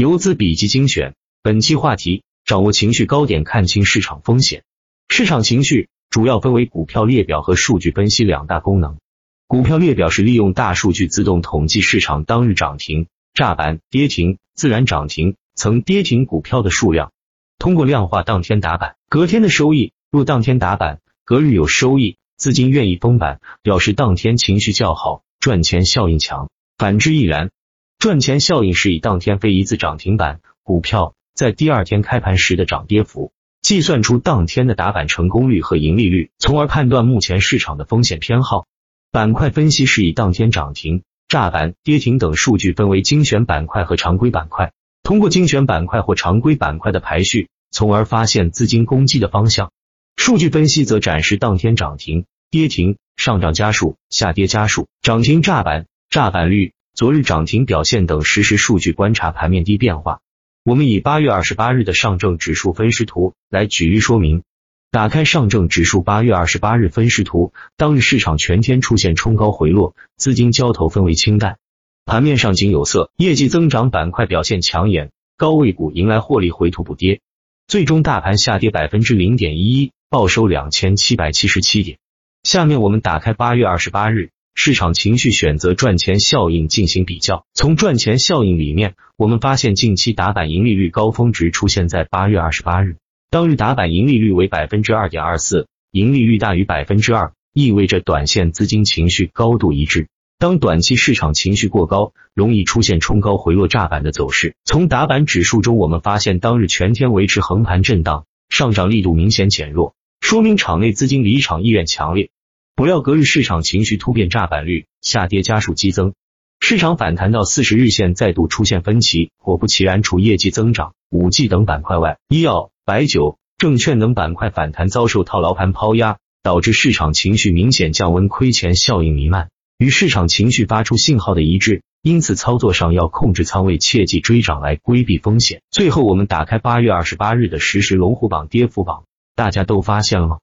游资笔记精选，本期话题：掌握情绪高点，看清市场风险。市场情绪主要分为股票列表和数据分析两大功能。股票列表是利用大数据自动统计市场当日涨停、炸板、跌停、自然涨停、曾跌停股票的数量，通过量化当天打板、隔天的收益。若当天打板，隔日有收益，资金愿意封板，表示当天情绪较好，赚钱效应强；反之亦然。赚钱效应是以当天非一字涨停板股票在第二天开盘时的涨跌幅，计算出当天的打板成功率和盈利率，从而判断目前市场的风险偏好。板块分析是以当天涨停、炸板、跌停等数据分为精选板块和常规板块，通过精选板块或常规板块的排序，从而发现资金攻击的方向。数据分析则展示当天涨停、跌停、上涨家数、下跌家数、涨停炸板、炸板率、昨日涨停表现等实时数据，观察盘面低变化。我们以八月二十八日的上证指数分时图来举例说明。打开上证指数八月二十八日分时图，当日市场全天出现冲高回落，资金交投氛围清淡，盘面上仅有色、业绩增长板块表现抢眼，高位股迎来获利回吐补跌，最终大盘下跌百分之零点一一，报收两千七百七十七点。下面我们打开八月二十八日市场情绪选择赚钱效应进行比较，从赚钱效应里面，我们发现近期打板盈利率高峰值出现在八月二十八日。当日打板盈利率为百分之二点二四，盈利率大于百分之二，意味着短线资金情绪高度一致。当短期市场情绪过高，容易出现冲高回落炸板的走势。从打板指数中，我们发现当日全天维持横盘震荡，上涨力度明显减弱，说明场内资金离场意愿强烈。不料隔日市场情绪突变，炸板率下跌家数激增，市场反弹到四十日线再度出现分歧。果不其然，除业绩增长、五 G 等板块外，医药。白酒、证券等板块反弹遭受套牢盘抛压，导致市场情绪明显降温，亏钱效应弥漫，与市场情绪发出信号的一致。因此，操作上要控制仓位，切忌追涨来规避风险。最后，我们打开八月二十八日的实时龙虎榜跌幅榜，大家都发现了吗？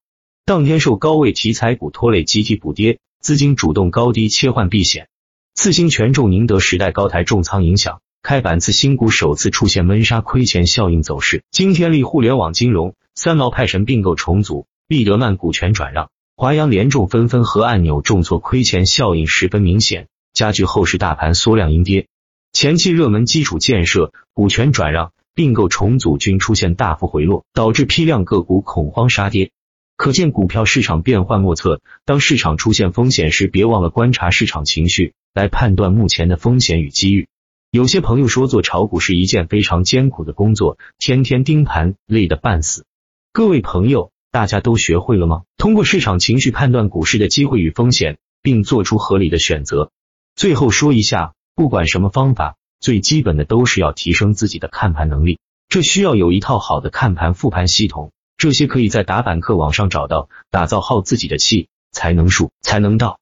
当天受高位题材股拖累，集体补跌，资金主动高低切换避险，次新权重、宁德时代、高台重仓影响。开板次新股首次出现闷杀亏钱效应走势，金天利互联网金融、三毛派神并购重组、利德曼股权转让、华阳联众纷纷和按钮重挫，亏钱效应十分明显，加剧后市大盘缩量阴跌。前期热门基础建设、股权转让、并购重组均出现大幅回落，导致批量个股恐慌杀跌。可见股票市场变幻莫测，当市场出现风险时，别忘了观察市场情绪，来判断目前的风险与机遇。有些朋友说做炒股是一件非常艰苦的工作，天天盯盘，累得半死。各位朋友，大家都学会了吗？通过市场情绪判断股市的机会与风险，并做出合理的选择。最后说一下，不管什么方法，最基本的都是要提升自己的看盘能力，这需要有一套好的看盘复盘系统，这些可以在打板客网上找到，打造好自己的气，才能术，才能道。